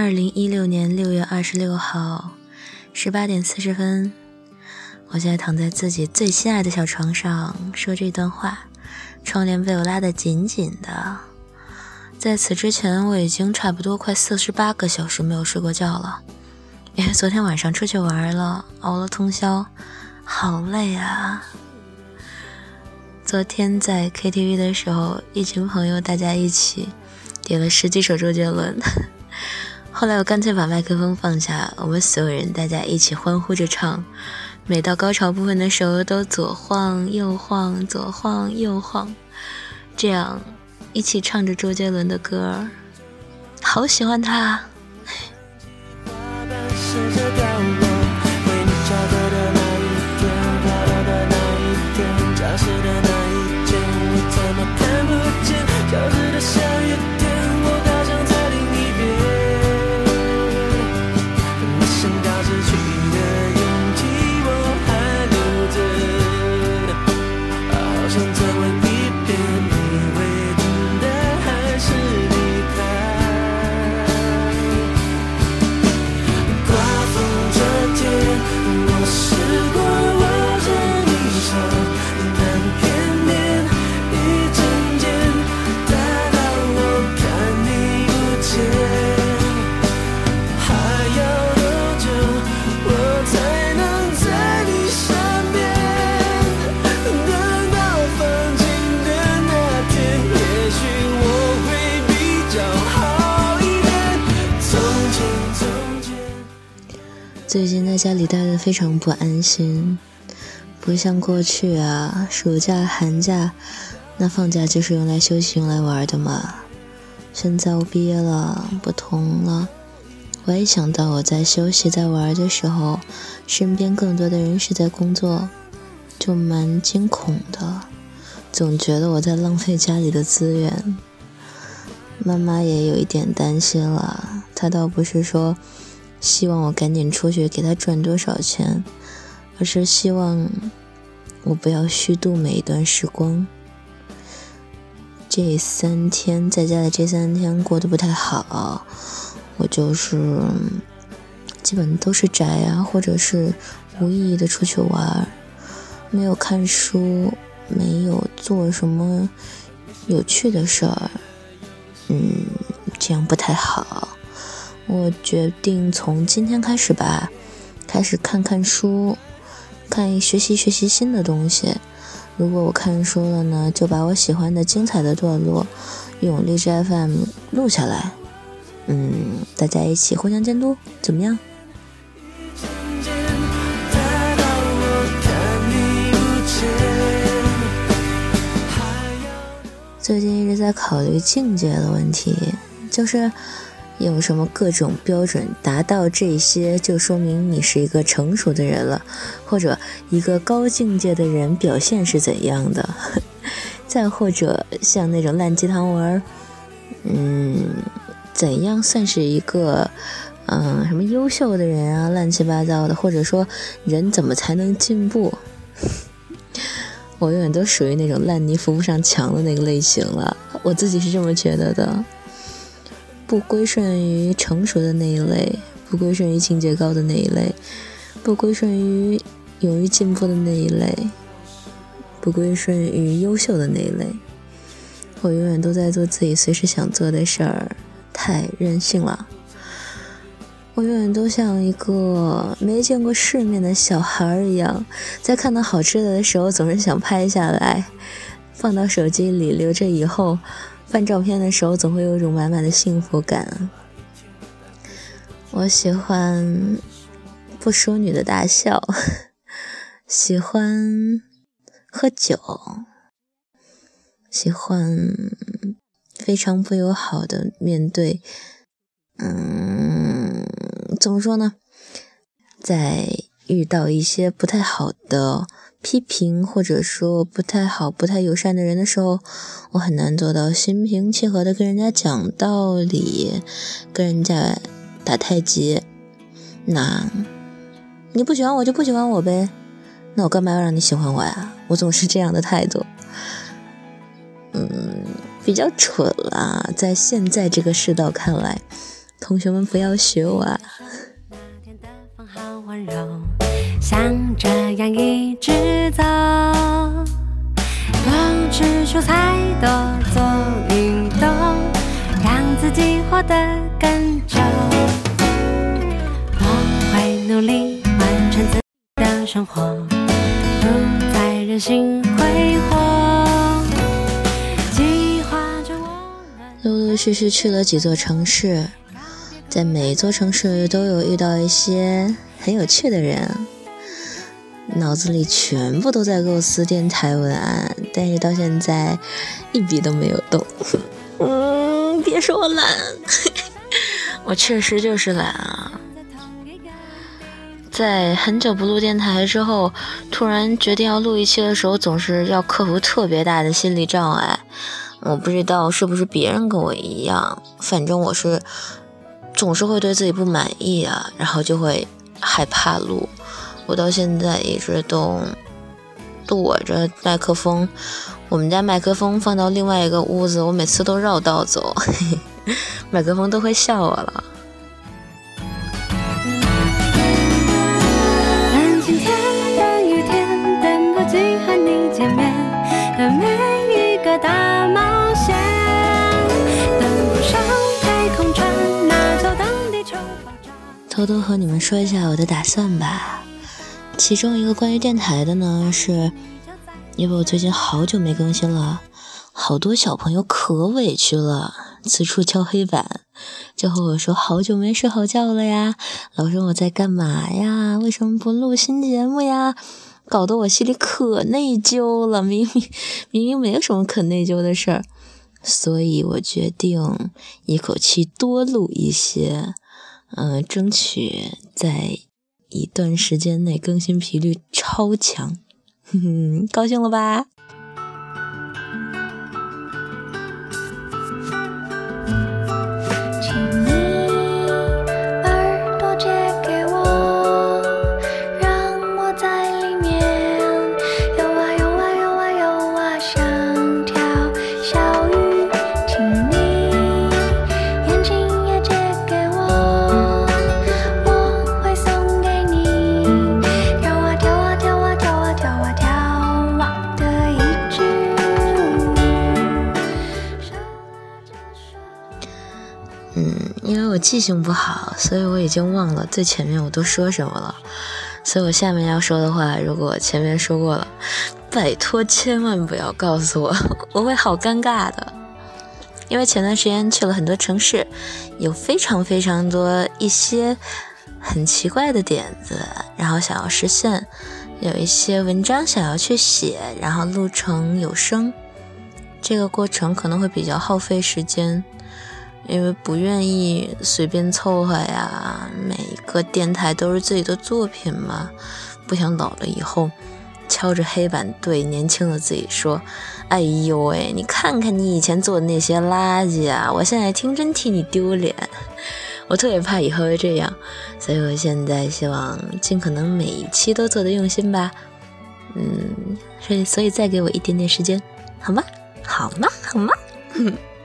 二零一六年六月二十六号，十八点四十分，我现在躺在自己最心爱的小床上说这段话，窗帘被我拉得紧紧的。在此之前，我已经差不多快四十八个小时没有睡过觉了，因为昨天晚上出去玩了，熬了通宵，好累啊。昨天在 KTV 的时候，一群朋友大家一起点了十几首周杰伦。后来我干脆把麦克风放下，我们所有人大家一起欢呼着唱，每到高潮部分的时候都左晃右晃，左晃右晃，这样一起唱着周杰伦的歌，好喜欢他。最近在家里待的非常不安心，不像过去啊，暑假、寒假，那放假就是用来休息、用来玩的嘛。现在我毕业了，不同了。我一想到我在休息、在玩的时候，身边更多的人是在工作，就蛮惊恐的，总觉得我在浪费家里的资源。妈妈也有一点担心了，她倒不是说。希望我赶紧出去给他赚多少钱，而是希望我不要虚度每一段时光。这三天在家的这三天过得不太好，我就是基本都是宅啊，或者是无意义的出去玩，没有看书，没有做什么有趣的事儿，嗯，这样不太好。我决定从今天开始吧，开始看看书，看学习学习新的东西。如果我看书了呢，就把我喜欢的精彩的段落用荔枝 FM 录下来。嗯，大家一起互相监督，怎么样？最近一直在考虑境界的问题，就是。用什么各种标准达到这些，就说明你是一个成熟的人了，或者一个高境界的人表现是怎样的？再或者像那种烂鸡汤文，嗯，怎样算是一个嗯什么优秀的人啊？乱七八糟的，或者说人怎么才能进步？我永远都属于那种烂泥扶不上墙的那个类型了，我自己是这么觉得的。不归顺于成熟的那一类，不归顺于境界高的那一类，不归顺于勇于进步的那一类，不归顺于优秀的那一类。我永远都在做自己随时想做的事儿，太任性了。我永远都像一个没见过世面的小孩儿一样，在看到好吃的的时候，总是想拍下来，放到手机里留着以后。翻照片的时候，总会有一种满满的幸福感。我喜欢不淑女的大笑，喜欢喝酒，喜欢非常不友好的面对。嗯，怎么说呢？在遇到一些不太好的。批评或者说不太好、不太友善的人的时候，我很难做到心平气和的跟人家讲道理，跟人家打太极。那你不喜欢我就不喜欢我呗，那我干嘛要让你喜欢我呀？我总是这样的态度，嗯，比较蠢啦。在现在这个世道看来，同学们不要学我啊！那天的风好温柔像这样一直走，多吃蔬菜，多做运动，让自己活得更久。我会努力完成自己的生活，不再任性挥霍。计划着我们陆陆续续去了几座城市，在每一座城市都有遇到一些很有趣的人。脑子里全部都在构思电台文案，但是到现在一笔都没有动。嗯，别说我懒，我确实就是懒啊。在很久不录电台之后，突然决定要录一期的时候，总是要克服特别大的心理障碍。我不知道是不是别人跟我一样，反正我是总是会对自己不满意啊，然后就会害怕录。我到现在一直都躲着麦克风，我们家麦克风放到另外一个屋子，我每次都绕道走，麦克风都会笑我了。偷偷和你们说一下我的打算吧。其中一个关于电台的呢，是因为我最近好久没更新了，好多小朋友可委屈了，此处敲黑板，就和我说好久没睡好觉了呀，老说我在干嘛呀，为什么不录新节目呀，搞得我心里可内疚了，明明明明没有什么可内疚的事儿，所以我决定一口气多录一些，嗯，争取在。一段时间内更新频率超强，哼哼，高兴了吧？记性不好，所以我已经忘了最前面我都说什么了。所以我下面要说的话，如果前面说过了，拜托千万不要告诉我，我会好尴尬的。因为前段时间去了很多城市，有非常非常多一些很奇怪的点子，然后想要实现，有一些文章想要去写，然后录成有声，这个过程可能会比较耗费时间。因为不愿意随便凑合呀，每一个电台都是自己的作品嘛，不想老了以后敲着黑板对年轻的自己说：“哎呦喂，你看看你以前做的那些垃圾啊，我现在听真替你丢脸。” 我特别怕以后会这样，所以我现在希望尽可能每一期都做的用心吧。嗯，所以所以再给我一点点时间，好吗？好吗？好吗？哼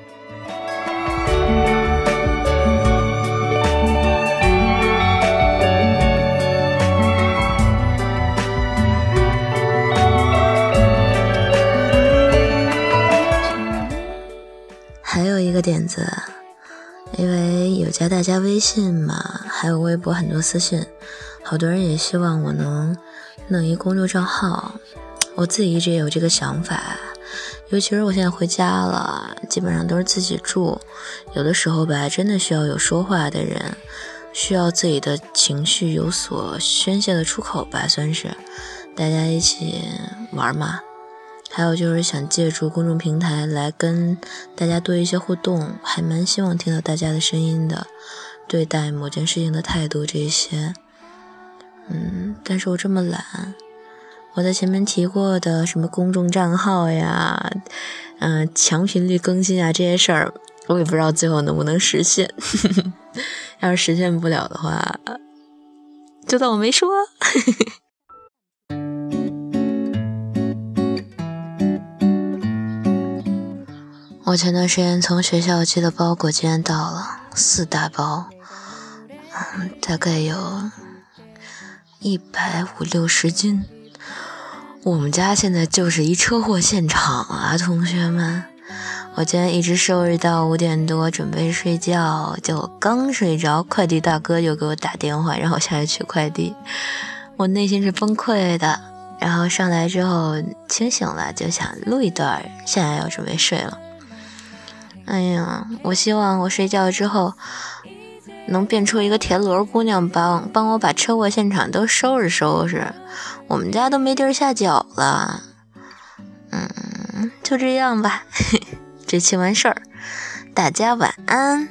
点子，因为有加大家微信嘛，还有微博很多私信，好多人也希望我能弄一公众账号。我自己一直也有这个想法，尤其是我现在回家了，基本上都是自己住，有的时候吧，真的需要有说话的人，需要自己的情绪有所宣泄的出口吧，算是大家一起玩嘛。还有就是想借助公众平台来跟大家多一些互动，还蛮希望听到大家的声音的，对待某件事情的态度这些。嗯，但是我这么懒，我在前面提过的什么公众账号呀，嗯，强频率更新啊这些事儿，我也不知道最后能不能实现。要是实现不了的话，就当我没说。我前段时间从学校寄的包裹竟然到了，四大包，嗯，大概有一百五六十斤。我们家现在就是一车祸现场啊，同学们！我今天一直收拾到五点多，准备睡觉，就刚睡着，快递大哥就给我打电话，让我下去取快递。我内心是崩溃的，然后上来之后清醒了，就想录一段，现在要准备睡了。哎呀，我希望我睡觉之后能变出一个田螺姑娘，帮帮我把车祸现场都收拾收拾。我们家都没地儿下脚了。嗯，就这样吧。这期完事儿，大家晚安，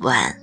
晚。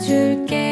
줄게.